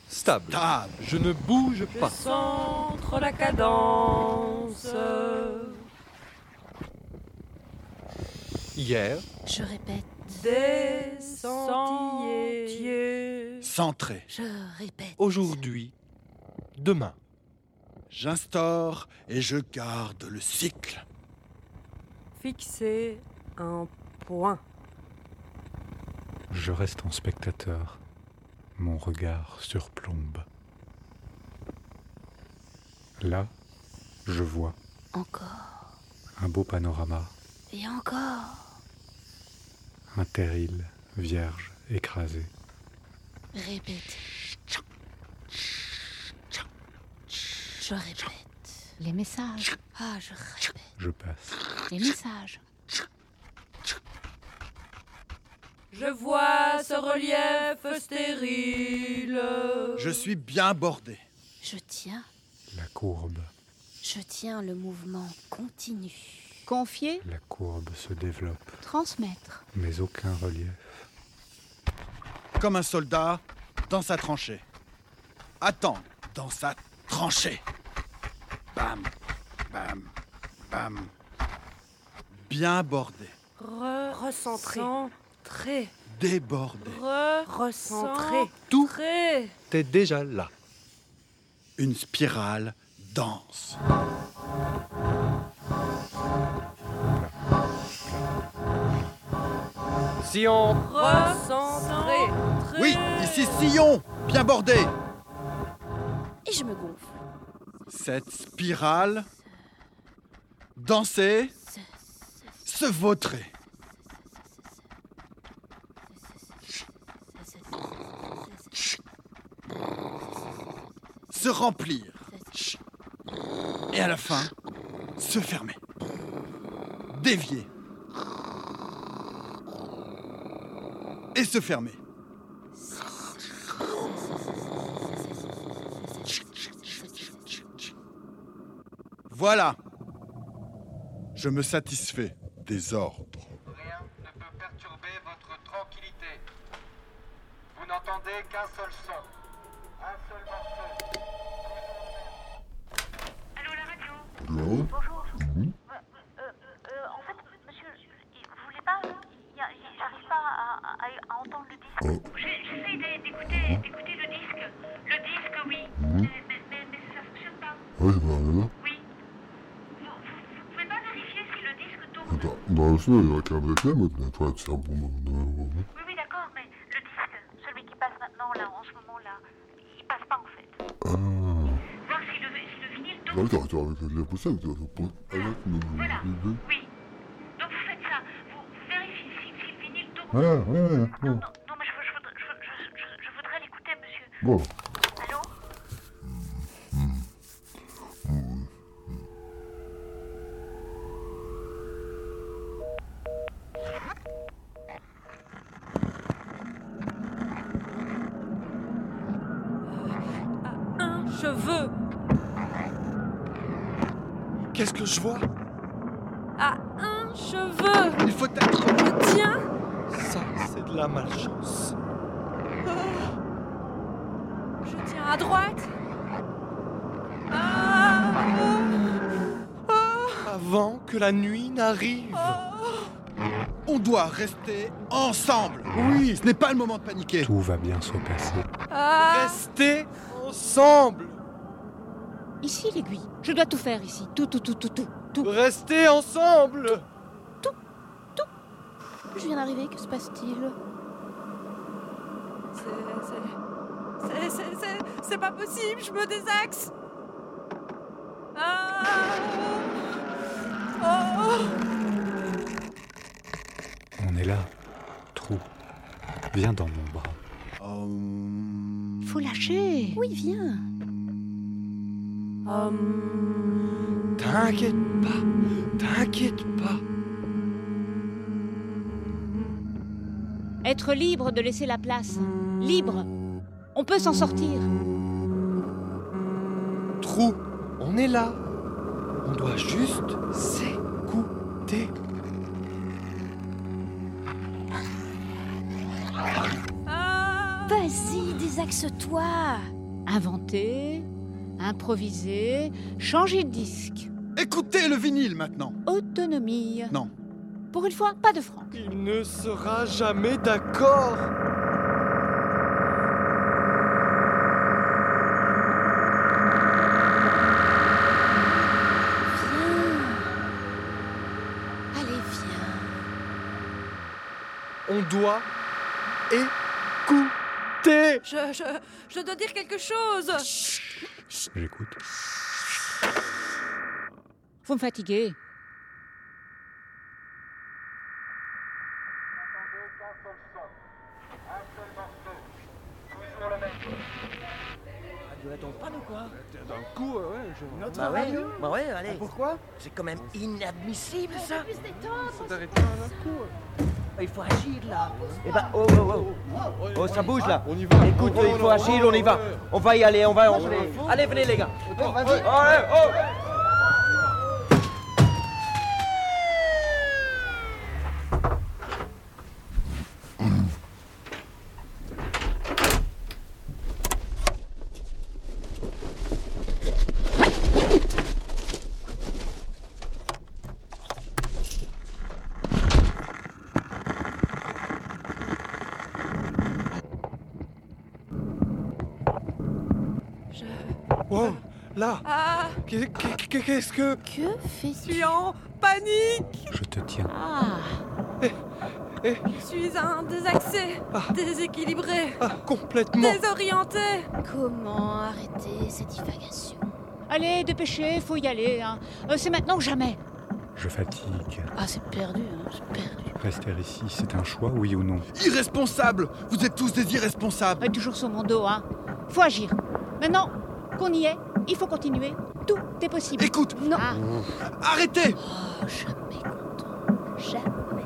[SPEAKER 15] Stable.
[SPEAKER 16] Stable.
[SPEAKER 15] Je ne bouge
[SPEAKER 12] je
[SPEAKER 15] pas.
[SPEAKER 12] centre la cadence.
[SPEAKER 15] Hier,
[SPEAKER 17] Je répète.
[SPEAKER 18] Des sentiers.
[SPEAKER 16] Centré.
[SPEAKER 17] Je répète.
[SPEAKER 15] Aujourd'hui. Demain.
[SPEAKER 16] J'instaure et je garde le cycle.
[SPEAKER 18] Fixer un point.
[SPEAKER 13] Je reste en spectateur. Mon regard surplombe. Là, je vois.
[SPEAKER 17] Encore.
[SPEAKER 13] Un beau panorama.
[SPEAKER 17] Et encore.
[SPEAKER 13] Un terril vierge écrasé.
[SPEAKER 17] Répète. Je répète. Les messages. Ah, je répète.
[SPEAKER 13] Je passe.
[SPEAKER 17] Les messages.
[SPEAKER 18] Je vois ce relief stérile.
[SPEAKER 16] Je suis bien bordé.
[SPEAKER 17] Je tiens.
[SPEAKER 13] La courbe.
[SPEAKER 17] Je tiens le mouvement continu.
[SPEAKER 14] Confier,
[SPEAKER 13] La courbe se développe,
[SPEAKER 14] transmettre.
[SPEAKER 13] mais aucun relief.
[SPEAKER 16] Comme un soldat dans sa tranchée. Attends, dans sa tranchée. Bam, bam, bam. Bien bordé.
[SPEAKER 18] Re recentrer. Centrer.
[SPEAKER 16] Débordé.
[SPEAKER 18] Re recentrer.
[SPEAKER 16] Tout.
[SPEAKER 15] T'es déjà là.
[SPEAKER 16] Une spirale dense.
[SPEAKER 15] Si on.
[SPEAKER 18] Recentrer.
[SPEAKER 16] Oui, ici sillon, bien bordé.
[SPEAKER 17] Et je me gonfle.
[SPEAKER 16] Cette spirale, danser, se vautrer. Se remplir. Et à la fin, se fermer. Dévier. Et se fermer. Voilà. Je me satisfais des ordres.
[SPEAKER 19] Rien ne peut perturber votre tranquillité. Vous n'entendez qu'un seul son. Un seul morceau.
[SPEAKER 20] Allô
[SPEAKER 21] Bonjour. Euh, euh, euh, en fait, monsieur, vous voulez pas J'arrive pas à, à- à entendre le disque. J'ai- J'essaie d'é- d'écouter d'écouter le disque. Le disque, oui. Mais, mais, mais- mais ça fonctionne pas.
[SPEAKER 20] Ouais, bah là.
[SPEAKER 21] Oui. Vous, vous, vous pouvez pas vérifier si le disque tourne?
[SPEAKER 20] Attends, bah sinon il y a qu'un BFM, mais toi tu sais un bon moment.
[SPEAKER 21] Oui, oui, d'accord, mais le disque, celui qui passe maintenant, là, en ce moment-là, il passe pas en fait.
[SPEAKER 20] Ah.
[SPEAKER 21] Voir si le, si le vinyle
[SPEAKER 20] Bah
[SPEAKER 21] tourne.
[SPEAKER 20] Attends, attends, la avec.
[SPEAKER 21] Voilà. Oui. Donc vous faites ça. Vous, vérifiez si, le vinyle
[SPEAKER 20] ouais, ouais.
[SPEAKER 21] Non,
[SPEAKER 20] ouais.
[SPEAKER 21] non, non, mais je, veux- je, voudrais, je, veux- je, je, je voudrais l'écouter, monsieur.
[SPEAKER 20] Bon.
[SPEAKER 21] Allô
[SPEAKER 18] Un cheveu.
[SPEAKER 15] Qu'est-ce que je vois
[SPEAKER 18] À un cheveu.
[SPEAKER 16] Il faut être.
[SPEAKER 18] Le tien.
[SPEAKER 15] Ça, c'est de la malchance.
[SPEAKER 18] Je tiens à droite. Ah,
[SPEAKER 15] Avant que la nuit n'arrive.
[SPEAKER 16] On doit rester ensemble. Oui, ce n'est pas le moment de paniquer.
[SPEAKER 13] Tout va bien se passer.
[SPEAKER 18] ah.
[SPEAKER 15] Restez ensemble.
[SPEAKER 14] Ici l'aiguille. Je dois tout faire ici. Tout, tout, tout, tout, tout. tout.
[SPEAKER 15] Restez ensemble.
[SPEAKER 17] Je viens d'arriver, que se passe-t-il?
[SPEAKER 18] C'est- c'est- c'est- c'est- c'est- C'est pas possible, je me désaxe. Ah.
[SPEAKER 13] On est là. Trou. Viens dans mon bras.
[SPEAKER 14] Faut lâcher.
[SPEAKER 17] Oui, viens.
[SPEAKER 15] T'inquiète pas. T'inquiète pas.
[SPEAKER 14] Être libre de laisser la place. Libre. On peut s'en sortir.
[SPEAKER 15] Trou, on est là. On doit juste s'écouter.
[SPEAKER 17] Vas-y, désaxe-toi.
[SPEAKER 14] Inventer, improviser, changer de disque.
[SPEAKER 16] Écoutez le vinyle maintenant.
[SPEAKER 14] Autonomie.
[SPEAKER 16] Non.
[SPEAKER 17] Pour une fois, pas de franc.
[SPEAKER 15] Il ne sera jamais d'accord. On doit écouter.
[SPEAKER 18] Je, je, je dois dire quelque chose.
[SPEAKER 13] J'écoute.
[SPEAKER 17] Vous me fatiguez.
[SPEAKER 22] Tu attends pas ou quoi
[SPEAKER 15] D'un coup, euh, ouais, je...
[SPEAKER 22] Notre
[SPEAKER 15] bah
[SPEAKER 22] radio
[SPEAKER 15] ouais.
[SPEAKER 22] Bah ouais, allez.
[SPEAKER 15] Ah, pourquoi?
[SPEAKER 22] C'est quand même inadmissible ça
[SPEAKER 15] Faut t'arrêter un coup.
[SPEAKER 22] Il faut agir là. Eh ben, oh, oh, oh. Oh, ça bouge là.
[SPEAKER 15] On y va.
[SPEAKER 22] Écoute, il faut agir,
[SPEAKER 15] oh,
[SPEAKER 22] on y va. On va y aller, on va...
[SPEAKER 15] Oh,
[SPEAKER 22] on-
[SPEAKER 15] allez.
[SPEAKER 22] Allez, venez les gars.
[SPEAKER 15] Vas-y.
[SPEAKER 22] Allez, oh
[SPEAKER 18] Je...
[SPEAKER 15] Wow, là
[SPEAKER 18] Ah
[SPEAKER 15] Qu'est- qu'est- Qu'est-ce que...
[SPEAKER 17] Que fais-tu
[SPEAKER 18] Je suis en panique
[SPEAKER 13] Je te tiens.
[SPEAKER 17] Ah,
[SPEAKER 18] Je suis un désaxé, déséquilibré,
[SPEAKER 15] Ah, complètement
[SPEAKER 18] désorienté.
[SPEAKER 17] comment arrêter ces divagations
[SPEAKER 14] Allez, dépêchez, faut y aller. Hein. Euh, c'est maintenant ou jamais.
[SPEAKER 13] Je fatigue.
[SPEAKER 17] Ah, c'est perdu, hein, c'est perdu.
[SPEAKER 13] Rester ici, c'est un choix, oui ou non?
[SPEAKER 16] Irresponsable Vous êtes tous des irresponsables
[SPEAKER 14] toujours sur mon dos, hein. Faut agir. Maintenant qu'on y est, il faut continuer. Tout est possible.
[SPEAKER 16] Écoute
[SPEAKER 14] Non.
[SPEAKER 16] Arrêtez
[SPEAKER 17] Oh, jamais content. Jamais.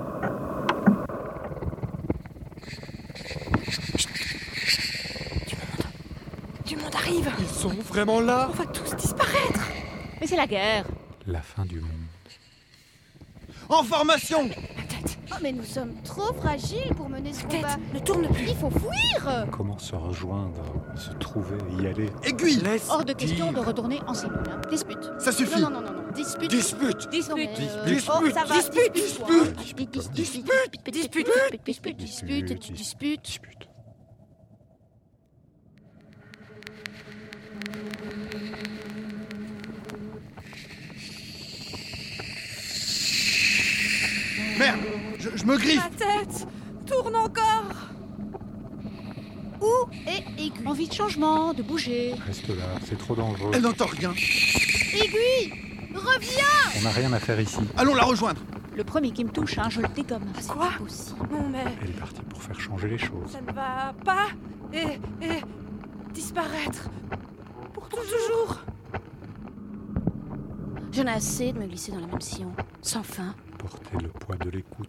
[SPEAKER 18] Du monde arrive.
[SPEAKER 15] Ils sont vraiment là
[SPEAKER 18] On va tous disparaître.
[SPEAKER 14] Mais c'est la guerre.
[SPEAKER 13] La fin du monde.
[SPEAKER 16] En formation
[SPEAKER 17] mais nous sommes trop fragiles pour mener ce
[SPEAKER 18] Tête,
[SPEAKER 17] combat.
[SPEAKER 18] ne tourne plus.
[SPEAKER 17] Il faut fuir
[SPEAKER 13] Comment se rejoindre, se trouver, y aller
[SPEAKER 16] Aiguille
[SPEAKER 15] Laisse
[SPEAKER 14] Hors de question de retourner en cellule. hein.
[SPEAKER 17] Dispute.
[SPEAKER 16] Ça suffit
[SPEAKER 17] Non, non, non, non, non. Dispute.
[SPEAKER 15] Dispute
[SPEAKER 17] Non, mais,
[SPEAKER 14] Dispute.
[SPEAKER 17] euh,
[SPEAKER 15] Dispute.
[SPEAKER 17] Oh, ça va.
[SPEAKER 18] Dispute.
[SPEAKER 17] Dispute.
[SPEAKER 13] Dispute.
[SPEAKER 17] Dispute. Dispute.
[SPEAKER 18] Dispute.
[SPEAKER 17] Dispute. Dispute. Dispute. Dispute.
[SPEAKER 16] Merde je, je me griffe
[SPEAKER 18] Ma tête tourne encore.
[SPEAKER 17] Où est aiguille?
[SPEAKER 14] Envie de changement, de bouger.
[SPEAKER 13] Reste là, c'est trop dangereux.
[SPEAKER 16] Elle n'entend rien
[SPEAKER 17] Aiguille Reviens
[SPEAKER 13] On n'a rien à faire ici.
[SPEAKER 16] Allons la rejoindre
[SPEAKER 14] Le premier qui me touche, hein, je le dégomme.
[SPEAKER 17] Ah, c'est
[SPEAKER 18] Quoi? Non mais
[SPEAKER 13] Elle est partie pour faire changer les choses.
[SPEAKER 18] ça ne va pas. Et, et disparaître. Pour toujours.
[SPEAKER 17] J'en ai assez de me glisser dans les mêmes sillons. Sans fin.
[SPEAKER 13] Porter le poids de l'écoute.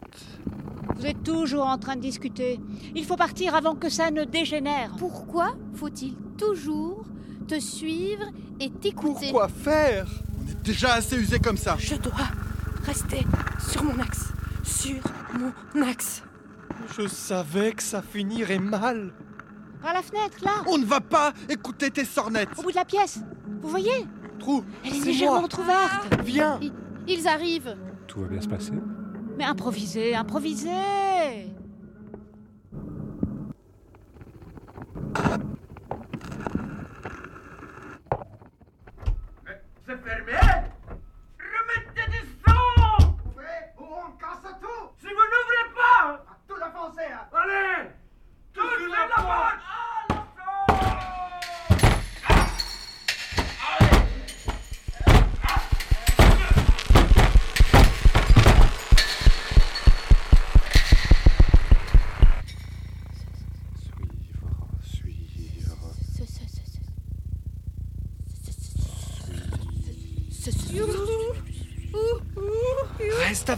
[SPEAKER 14] Vous êtes toujours en train de discuter. Il faut partir avant que ça ne dégénère.
[SPEAKER 17] Pourquoi faut-il toujours te suivre et t'écouter?
[SPEAKER 16] Pourquoi faire? On est déjà assez usé comme ça
[SPEAKER 18] Je dois rester sur mon axe. Sur mon axe.
[SPEAKER 15] Je savais que ça finirait mal
[SPEAKER 14] Par la fenêtre, là,
[SPEAKER 16] On ne va pas écouter tes sornettes
[SPEAKER 14] au bout de la pièce. Vous voyez?
[SPEAKER 16] Trou
[SPEAKER 14] Elle est légèrement entrouverte.
[SPEAKER 15] Viens
[SPEAKER 17] Ils, ils arrivent.
[SPEAKER 13] Tout va bien se passer
[SPEAKER 14] Mais improvisez, improvisez.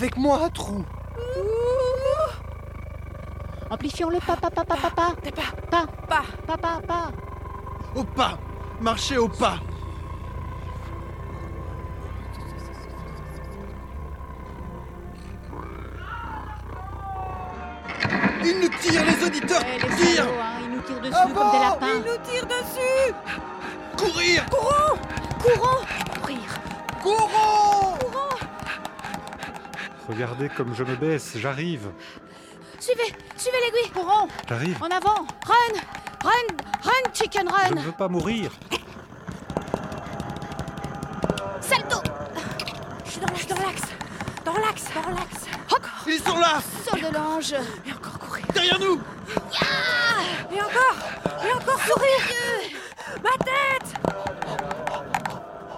[SPEAKER 15] Avec moi, Trou
[SPEAKER 14] Amplifions le pas, pas, pas, pas, pas, pas.
[SPEAKER 18] Pas.
[SPEAKER 14] Pas,
[SPEAKER 18] Pas.
[SPEAKER 14] pas, pas, pas.
[SPEAKER 16] Au pas Marchez au pas Ils nous tirent, les auditeurs
[SPEAKER 14] Eh, les
[SPEAKER 16] Tirent
[SPEAKER 14] salauds, hein, ils nous tirent dessus
[SPEAKER 16] Ah
[SPEAKER 14] comme
[SPEAKER 16] bon
[SPEAKER 14] des
[SPEAKER 18] Il
[SPEAKER 14] lapins.
[SPEAKER 18] nous tire dessus.
[SPEAKER 16] Courir
[SPEAKER 18] Courons. Courons.
[SPEAKER 13] Regardez comme je me baisse, j'arrive.
[SPEAKER 14] Suivez, suivez l'aiguille. Courons.
[SPEAKER 13] J'arrive.
[SPEAKER 14] En avant. Run, run, run, chicken
[SPEAKER 13] Je
[SPEAKER 14] run.
[SPEAKER 13] ne veux pas mourir.
[SPEAKER 14] Salto.
[SPEAKER 18] Je suis dans l'axe, dans l'axe. Dans l'axe, dans l'axe.
[SPEAKER 16] Ils sont là
[SPEAKER 14] Saut de l'ange.
[SPEAKER 18] Et encore courir.
[SPEAKER 16] Derrière nous
[SPEAKER 18] Et encore. Et encore courir. Ma tête.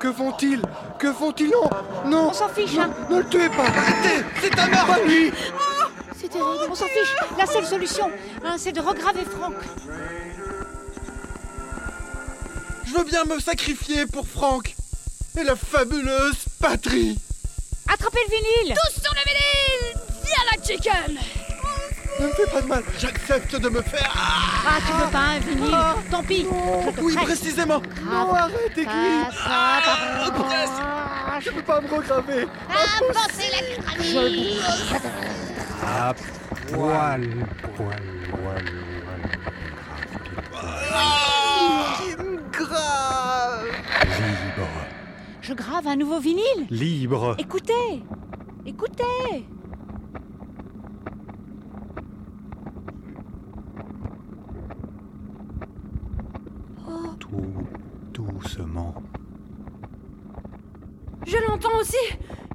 [SPEAKER 16] Que font-ils? Que font-ils Non? Non
[SPEAKER 14] On s'en fiche,
[SPEAKER 16] Non,
[SPEAKER 14] hein.
[SPEAKER 16] Ne le tuez pas Arrêtez C'est un meurtre Pas lui?
[SPEAKER 14] C'est terrible, on s'en fiche. La seule solution, hein, c'est de regraver Franck.
[SPEAKER 16] Je veux bien me sacrifier pour Franck et la fabuleuse patrie
[SPEAKER 14] Attrapez le vinyle.
[SPEAKER 18] Tous sur le vinyle. Viens la chicken.
[SPEAKER 16] Ne me fais pas de mal, j'accepte de me faire...
[SPEAKER 14] Ah, tu veux pas un vinyle Tant pis. je te
[SPEAKER 16] Oui,
[SPEAKER 14] prête.
[SPEAKER 16] précisément Non, arrête, aiguille
[SPEAKER 14] Ah, ça,
[SPEAKER 16] Ah, Je peux pas me regraver
[SPEAKER 14] Avancez la crânie.
[SPEAKER 13] À poil, poil, poil,
[SPEAKER 16] Grave
[SPEAKER 13] Libre.
[SPEAKER 14] Je grave un nouveau vinyle.
[SPEAKER 13] Libre.
[SPEAKER 14] Écoutez, écoutez.
[SPEAKER 13] Tout doucement.
[SPEAKER 18] Je l'entends aussi.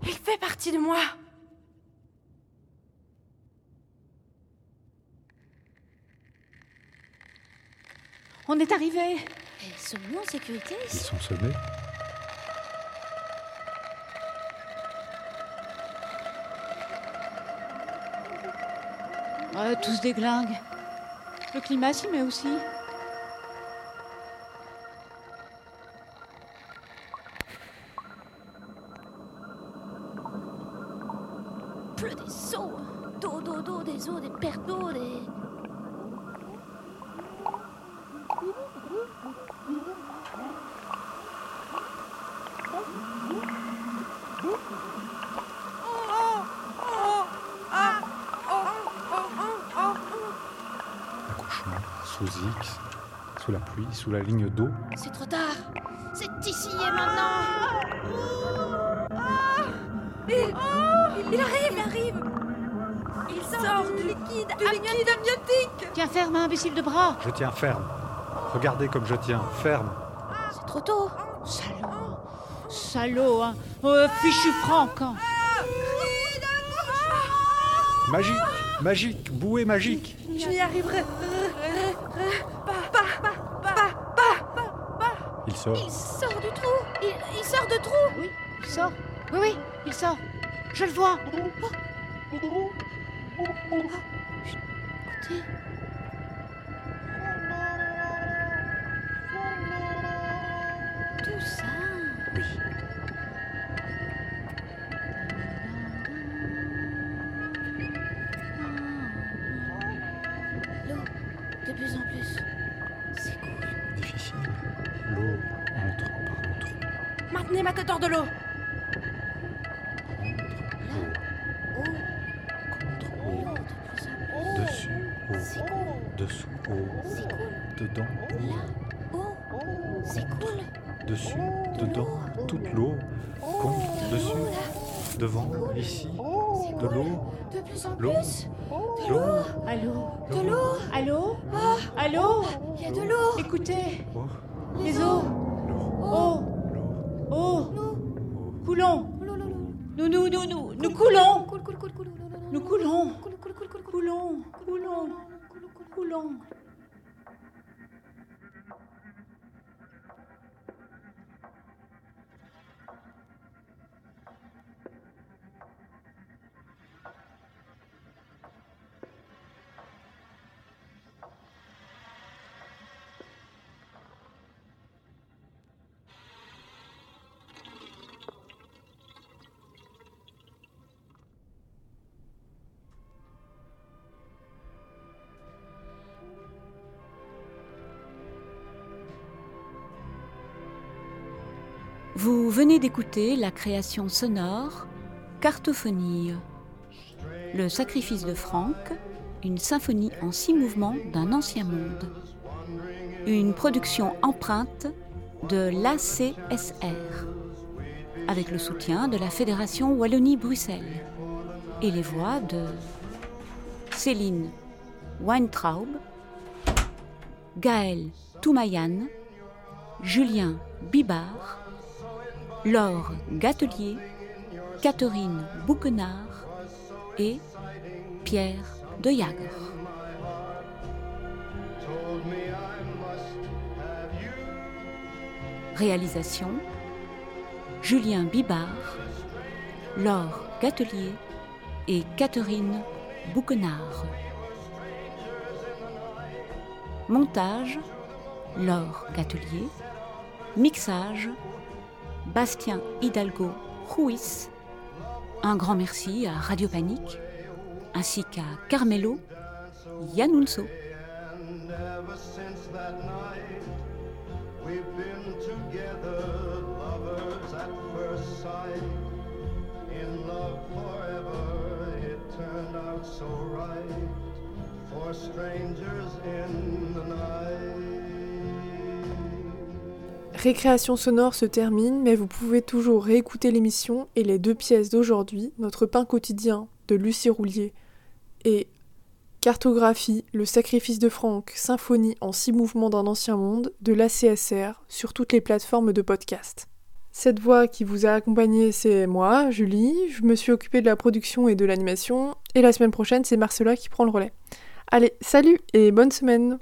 [SPEAKER 18] Il fait partie de moi.
[SPEAKER 14] On est arrivé.
[SPEAKER 17] Sommes-nous en sécurité
[SPEAKER 13] Ils sont semés.
[SPEAKER 14] Ouais, tous des glingues. Le climat s'y met aussi.
[SPEAKER 17] Pleut des seaux. D'eau, d'eau, d'eau, des eaux, des pertes d'eau, des.
[SPEAKER 13] Accouchement, sous X, sous la pluie, sous la ligne d'eau.
[SPEAKER 17] C'est trop tard. C'est ici et maintenant.
[SPEAKER 18] Il, il arrive, il arrive. Il sort du liquide, du liquide amniotique.
[SPEAKER 14] Tiens ferme, imbécile de bras.
[SPEAKER 13] Je tiens ferme. Regardez comme je tiens ferme.
[SPEAKER 17] C'est trop tôt.
[SPEAKER 14] Salaud. Salaud, hein. Oh, fichu Franck. hein.
[SPEAKER 13] Magique, magique, bouée magique.
[SPEAKER 18] Je y arriverai. Pas, pas, pas, pas, pas, pas.
[SPEAKER 13] Il sort.
[SPEAKER 17] Il sort du trou. Il, il sort de trou.
[SPEAKER 14] Oui, il sort. Oui, oui, il sort. Je le vois.
[SPEAKER 17] Écoutez.
[SPEAKER 18] Maintenez ma tête hors de l'eau.
[SPEAKER 13] Dessus, haut. Dessous, haut. Dedans.
[SPEAKER 17] Oh, cool.
[SPEAKER 13] Dessus, dedans, toute l'eau. Contre, dessus, devant, ici. De l'eau.
[SPEAKER 17] De plus en plus.
[SPEAKER 13] L'eau.
[SPEAKER 14] Allô
[SPEAKER 17] De l'eau.
[SPEAKER 14] Allô
[SPEAKER 17] Ah,
[SPEAKER 14] Allô
[SPEAKER 17] de l'eau.
[SPEAKER 14] Écoutez,
[SPEAKER 13] Oh.
[SPEAKER 14] les eaux. Oh. Oh. Coulons. Nous, nous, nous, nous, coulons. Nous coulons. Coulons. Coulons. Coulons. Vous venez d'écouter la création sonore Cartophonie. Le sacrifice de Franck, une symphonie en six mouvements d'un ancien monde. Une production empreinte de l'ACSR, avec le soutien de la Fédération Wallonie-Bruxelles. et les voix de Céline Weintraub, Gaël Toumayan, Julien Bibard, Laure Gatelier, Catherine Bouquenard et Pierre de Jager. Réalisation Julien Bibard, Laure Gatelier et Catherine Bouquenard. Montage Laure Gatelier. Mixage Bastien Hidalgo Ruiz. Un grand merci à Radio Panique ainsi qu'à Carmelo Yanunso.
[SPEAKER 11] So right. For strangers in the night.
[SPEAKER 3] Récréation sonore se termine, mais vous pouvez toujours réécouter l'émission et les deux pièces d'aujourd'hui, Notre pain quotidien de Lucie Roulier et Cartographie, le sacrifice de Franck, symphonie en six mouvements d'un ancien monde de l'ACSR sur toutes les plateformes de podcast. Cette voix qui vous a accompagné, c'est moi, Julie. Je me suis occupée de la production et de l'animation. Et la semaine prochaine, c'est Marcela qui prend le relais. Allez, salut et bonne semaine